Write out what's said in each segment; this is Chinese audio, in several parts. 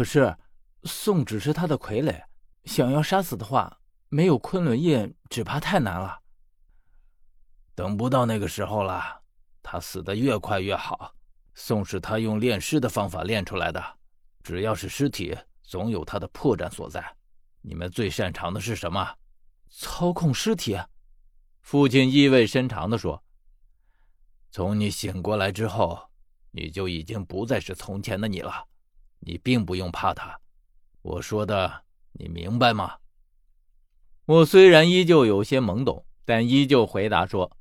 可是宋只是他的傀儡，想要杀死的话，没有昆仑印，只怕太难了。等不到那个时候了，他死的越快越好。宋是他用炼尸的方法炼出来的，只要是尸体，总有他的破绽所在。你们最擅长的是什么？操控尸体。父亲意味深长地说：“从你醒过来之后，你就已经不再是从前的你了。你并不用怕他。我说的，你明白吗？”我虽然依旧有些懵懂，但依旧回答说：“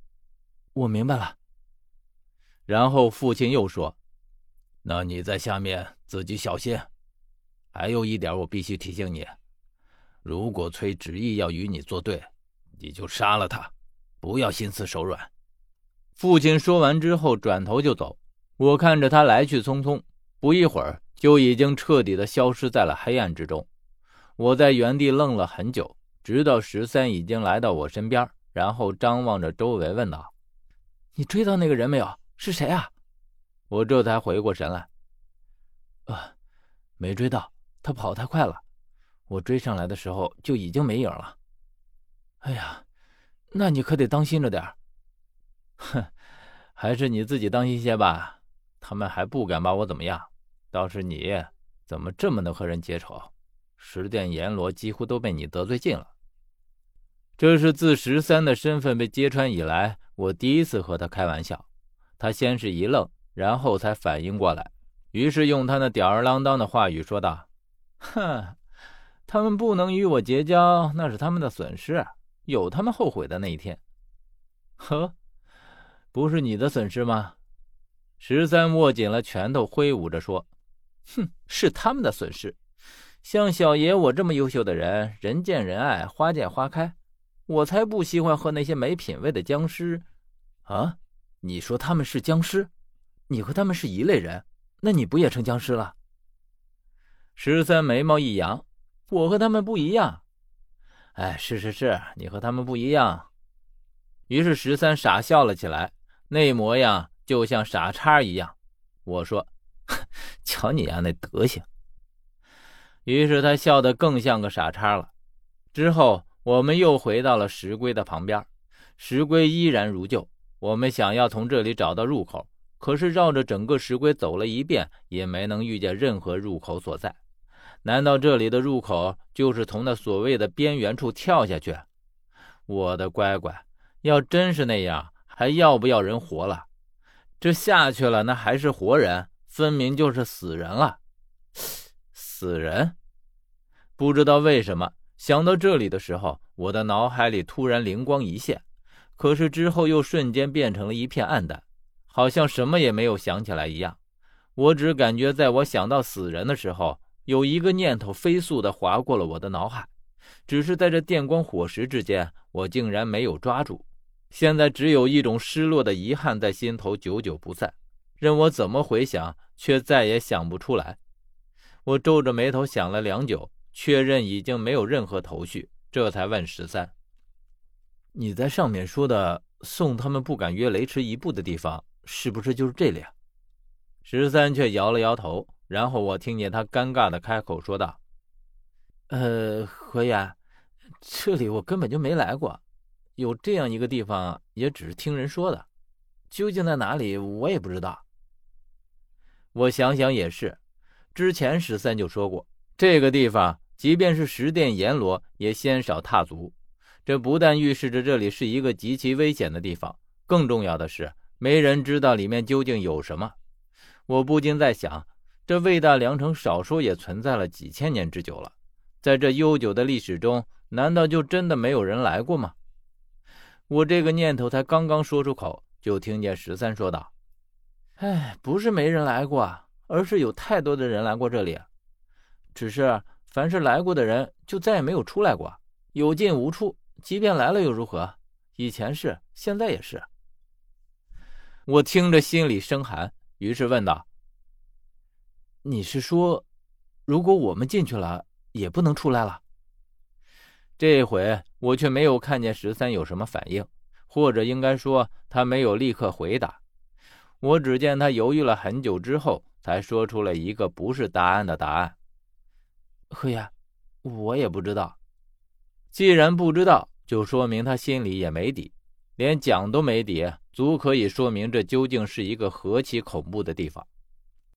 我明白了。”然后父亲又说：“那你在下面自己小心。还有一点，我必须提醒你：如果崔执意要与你作对，你就杀了他，不要心慈手软。”父亲说完之后，转头就走。我看着他来去匆匆，不一会儿就已经彻底的消失在了黑暗之中。我在原地愣了很久，直到十三已经来到我身边，然后张望着周围问道：“你追到那个人没有？”是谁啊？我这才回过神来。啊，没追到，他跑太快了。我追上来的时候就已经没影了。哎呀，那你可得当心着点哼，还是你自己当心些吧。他们还不敢把我怎么样，倒是你，怎么这么能和人结仇？十殿阎罗几乎都被你得罪尽了。这是自十三的身份被揭穿以来，我第一次和他开玩笑。他先是一愣，然后才反应过来，于是用他那吊儿郎当的话语说道：“哼，他们不能与我结交，那是他们的损失，有他们后悔的那一天。呵，不是你的损失吗？”十三握紧了拳头，挥舞着说：“哼，是他们的损失。像小爷我这么优秀的人，人见人爱，花见花开，我才不喜欢和那些没品位的僵尸。啊！”你说他们是僵尸，你和他们是一类人，那你不也成僵尸了？十三眉毛一扬，我和他们不一样。哎，是是是，你和他们不一样。于是十三傻笑了起来，那模样就像傻叉一样。我说：“瞧你呀，那德行。”于是他笑得更像个傻叉了。之后我们又回到了石龟的旁边，石龟依然如旧。我们想要从这里找到入口，可是绕着整个石龟走了一遍，也没能遇见任何入口所在。难道这里的入口就是从那所谓的边缘处跳下去？我的乖乖，要真是那样，还要不要人活了？这下去了，那还是活人？分明就是死人了。死人？不知道为什么，想到这里的时候，我的脑海里突然灵光一现。可是之后又瞬间变成了一片暗淡，好像什么也没有想起来一样。我只感觉，在我想到死人的时候，有一个念头飞速地划过了我的脑海，只是在这电光火石之间，我竟然没有抓住。现在只有一种失落的遗憾在心头久久不散，任我怎么回想，却再也想不出来。我皱着眉头想了良久，确认已经没有任何头绪，这才问十三。你在上面说的送他们不敢约雷池一步的地方，是不是就是这里啊？十三却摇了摇头，然后我听见他尴尬的开口说道：“呃，何言，这里我根本就没来过，有这样一个地方也只是听人说的，究竟在哪里我也不知道。”我想想也是，之前十三就说过，这个地方即便是十殿阎罗也鲜少踏足。这不但预示着这里是一个极其危险的地方，更重要的是，没人知道里面究竟有什么。我不禁在想，这魏大良城少说也存在了几千年之久了，在这悠久的历史中，难道就真的没有人来过吗？我这个念头才刚刚说出口，就听见十三说道：“哎，不是没人来过，而是有太多的人来过这里，只是凡是来过的人，就再也没有出来过，有进无出。”即便来了又如何？以前是，现在也是。我听着心里生寒，于是问道：“你是说，如果我们进去了，也不能出来了？”这回我却没有看见十三有什么反应，或者应该说，他没有立刻回答。我只见他犹豫了很久之后，才说出了一个不是答案的答案：“何爷，我也不知道。既然不知道，就说明他心里也没底，连讲都没底，足可以说明这究竟是一个何其恐怖的地方。